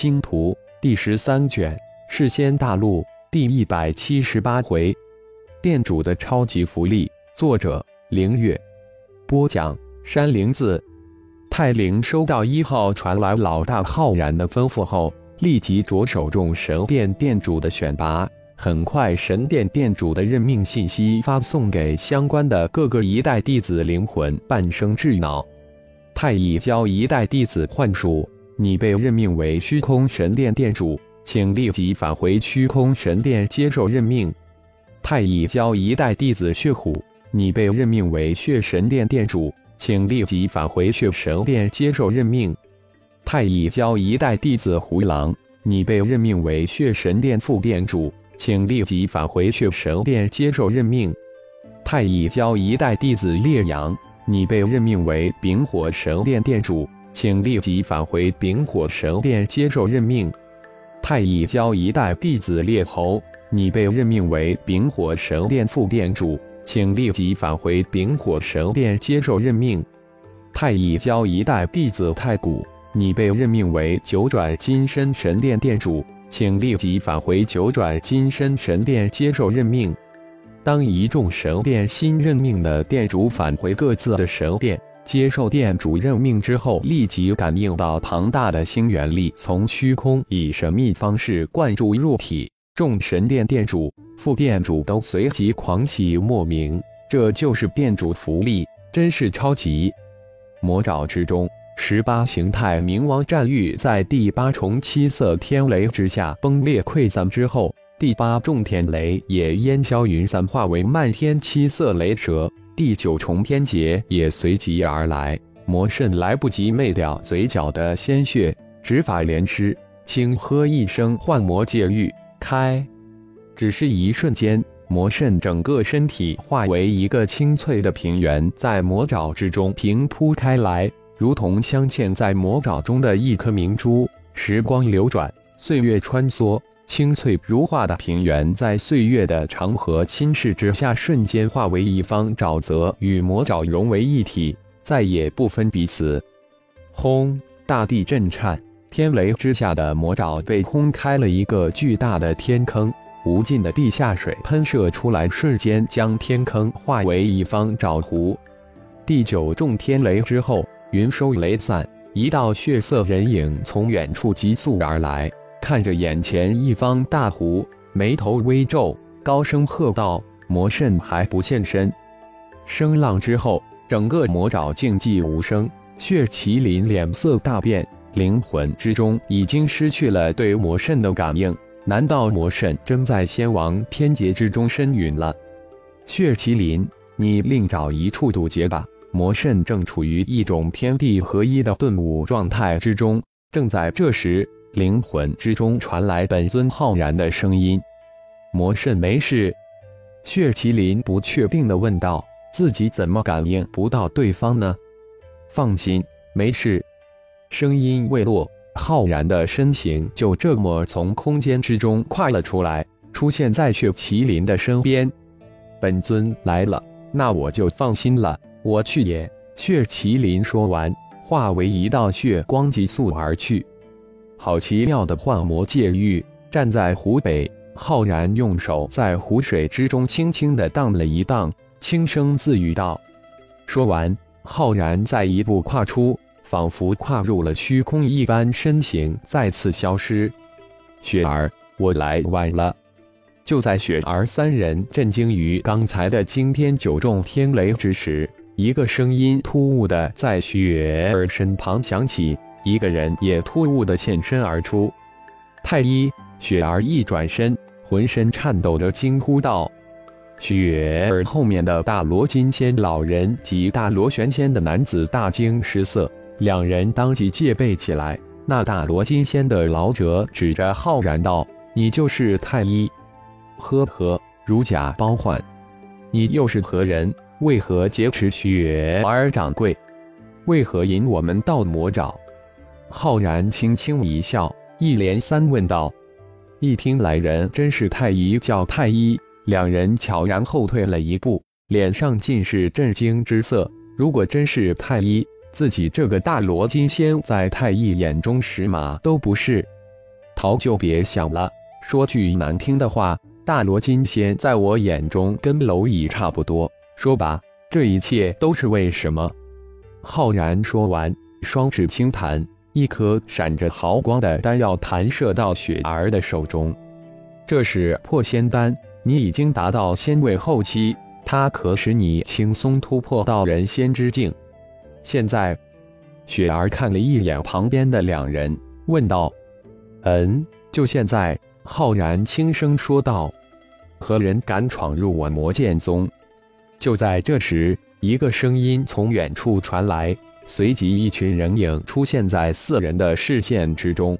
星图》第十三卷《世仙大陆》第一百七十八回，店主的超级福利。作者：凌月。播讲：山灵子。泰灵收到一号传来老大浩然的吩咐后，立即着手众神殿店主的选拔。很快，神殿店主的任命信息发送给相关的各个一代弟子灵魂半生智脑。太乙教一代弟子幻术，你被任命为虚空神殿殿主，请立即返回虚空神殿接受任命。太乙教一代弟子血虎，你被任命为血神殿殿主，请立即返回血神殿接受任命。太乙教一代弟子胡狼，你被任命为血神殿副殿主。请立即返回血神殿接受任命。太乙教一代弟子烈阳，你被任命为丙火神殿殿主，请立即返回丙火神殿接受任命。太乙教一代弟子烈侯，你被任命为丙火神殿副殿主，请立即返回丙火神殿接受任命。太乙教一代弟子太古，你被任命为九转金身神殿殿主。请立即返回九转金身神殿接受任命。当一众神殿新任命的殿主返回各自的神殿接受殿主任命之后，立即感应到庞大的星元力从虚空以神秘方式灌注入体，众神殿殿主、副殿主都随即狂喜莫名。这就是殿主福利，真是超级！魔爪之中。十八形态冥王战玉在第八重七色天雷之下崩裂溃散之后，第八重天雷也烟消云散，化为漫天七色雷蛇。第九重天劫也随即而来，魔圣来不及灭掉嘴角的鲜血，指法连施，轻喝一声，幻魔界域开。只是一瞬间，魔圣整个身体化为一个清脆的平原，在魔爪之中平铺开来。如同镶嵌在魔爪中的一颗明珠，时光流转，岁月穿梭，清脆如画的平原在岁月的长河侵蚀之下，瞬间化为一方沼泽，与魔爪融为一体，再也不分彼此。轰！大地震颤，天雷之下的魔爪被轰开了一个巨大的天坑，无尽的地下水喷射出来，瞬间将天坑化为一方沼湖。第九重天雷之后。云收雷散，一道血色人影从远处急速而来，看着眼前一方大湖，眉头微皱，高声喝道：“魔圣还不现身！”声浪之后，整个魔爪静寂无声。血麒麟脸色大变，灵魂之中已经失去了对魔圣的感应。难道魔圣真在仙王天劫之中身陨了？血麒麟，你另找一处渡劫吧。魔圣正处于一种天地合一的顿悟状态之中。正在这时，灵魂之中传来本尊浩然的声音：“魔圣没事。”血麒麟不确定的问道：“自己怎么感应不到对方呢？”“放心，没事。”声音未落，浩然的身形就这么从空间之中跨了出来，出现在血麒麟的身边。“本尊来了，那我就放心了。”我去也！血麒麟说完，化为一道血光，急速而去。好奇妙的幻魔界域，站在湖北，浩然用手在湖水之中轻轻的荡了一荡，轻声自语道：“说完，浩然再一步跨出，仿佛跨入了虚空一般，身形再次消失。雪儿，我来晚了。”就在雪儿三人震惊于刚才的惊天九重天雷之时。一个声音突兀的在雪儿身旁响起，一个人也突兀的现身而出。太医，雪儿一转身，浑身颤抖着惊呼道：“雪儿！”后面的大罗金仙老人及大罗玄仙的男子大惊失色，两人当即戒备起来。那大罗金仙的老者指着浩然道：“你就是太医？呵呵，如假包换。你又是何人？”为何劫持雪儿掌柜？为何引我们到魔爪？浩然轻轻一笑，一连三问道。一听来人真是太医，叫太医，两人悄然后退了一步，脸上尽是震惊之色。如果真是太医，自己这个大罗金仙在太医眼中，十码都不是。逃就别想了。说句难听的话，大罗金仙在我眼中跟蝼蚁差不多。说吧，这一切都是为什么？浩然说完，双指轻弹，一颗闪着毫光的丹药弹射到雪儿的手中。这是破仙丹，你已经达到仙位后期，它可使你轻松突破到人仙之境。现在，雪儿看了一眼旁边的两人，问道：“嗯，就现在？”浩然轻声说道：“何人敢闯入我魔剑宗？”就在这时，一个声音从远处传来，随即一群人影出现在四人的视线之中。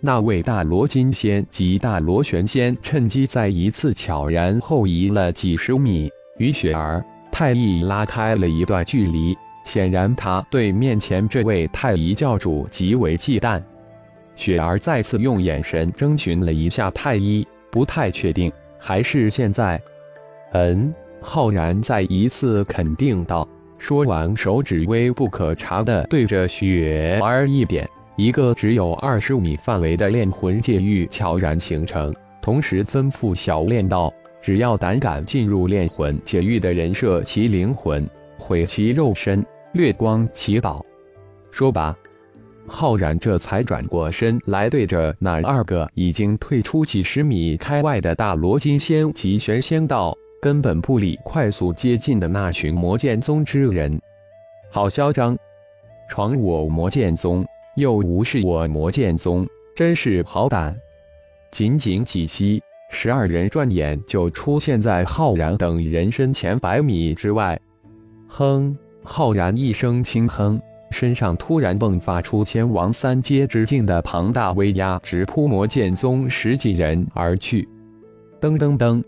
那位大罗金仙及大罗玄仙趁机在一次悄然后移了几十米，与雪儿、太乙拉开了一段距离。显然，他对面前这位太乙教主极为忌惮。雪儿再次用眼神征询了一下太医，不太确定，还是现在？嗯，浩然再一次肯定道。说完，手指微不可察的对着雪儿一点，一个只有二十米范围的炼魂界域悄然形成，同时吩咐小炼道：只要胆敢进入炼魂界域的人，设其灵魂，毁其肉身。掠光其宝，说罢，浩然这才转过身来，对着那二个已经退出几十米开外的大罗金仙及玄仙道：“根本不理快速接近的那群魔剑宗之人，好嚣张！闯我魔剑宗，又无视我魔剑宗，真是好胆！”仅仅几息，十二人转眼就出现在浩然等人身前百米之外。哼！浩然一声轻哼，身上突然迸发出仙王三阶之境的庞大威压，直扑魔剑宗十几人而去。噔噔噔！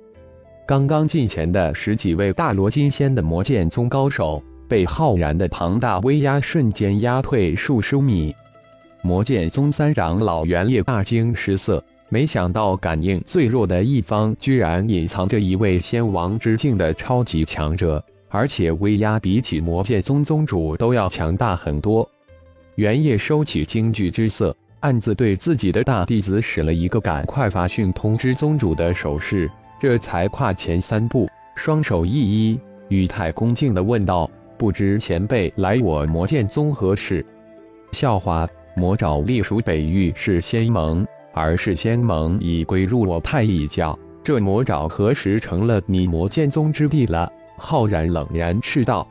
刚刚近前的十几位大罗金仙的魔剑宗高手，被浩然的庞大威压瞬间压退数十米。魔剑宗三长老袁也大惊失色，没想到感应最弱的一方，居然隐藏着一位仙王之境的超级强者。而且威压比起魔剑宗宗主都要强大很多。袁业收起惊惧之色，暗自对自己的大弟子使了一个赶快发讯通知宗主的手势，这才跨前三步，双手一一，语态恭敬地问道：“不知前辈来我魔剑宗何事？”笑话，魔爪隶属北域是仙盟，而是仙盟已归入我太乙教，这魔爪何时成了你魔剑宗之地了？浩然冷然斥道：“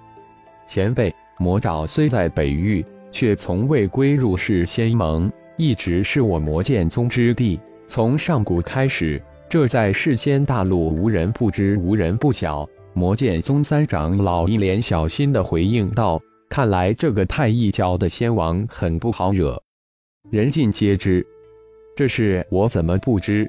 前辈，魔爪虽在北域，却从未归入世仙盟，一直是我魔剑宗之地。从上古开始，这在世间大陆无人不知，无人不晓。”魔剑宗三长老一脸小心的回应道：“看来这个太一教的仙王很不好惹，人尽皆知。这事我怎么不知？”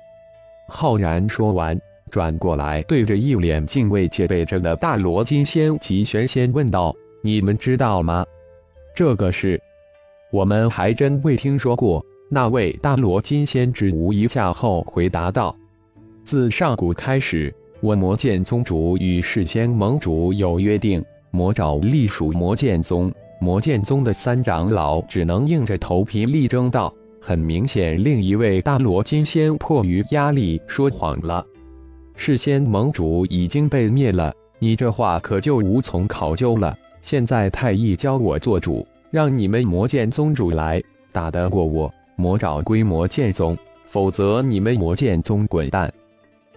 浩然说完。转过来，对着一脸敬畏戒备着的大罗金仙及玄仙问道：“你们知道吗？这个事，我们还真未听说过。”那位大罗金仙支吾一下后回答道：“自上古开始，我魔剑宗主与世仙盟主有约定，魔爪隶属魔剑宗，魔剑宗的三长老只能硬着头皮力争道。很明显，另一位大罗金仙迫于压力说谎了。”事先盟主已经被灭了，你这话可就无从考究了。现在太乙教我做主，让你们魔剑宗主来，打得过我，魔爪归魔剑宗；否则你们魔剑宗滚蛋。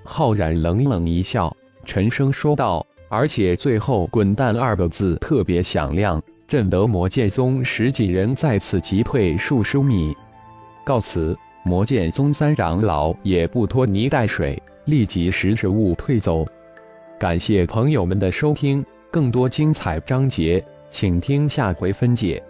浩然冷冷一笑，沉声说道：“而且最后‘滚蛋’二个字特别响亮，震得魔剑宗十几人再次急退数十米。告辞，魔剑宗三长老也不拖泥带水。”立即识时务退走。感谢朋友们的收听，更多精彩章节，请听下回分解。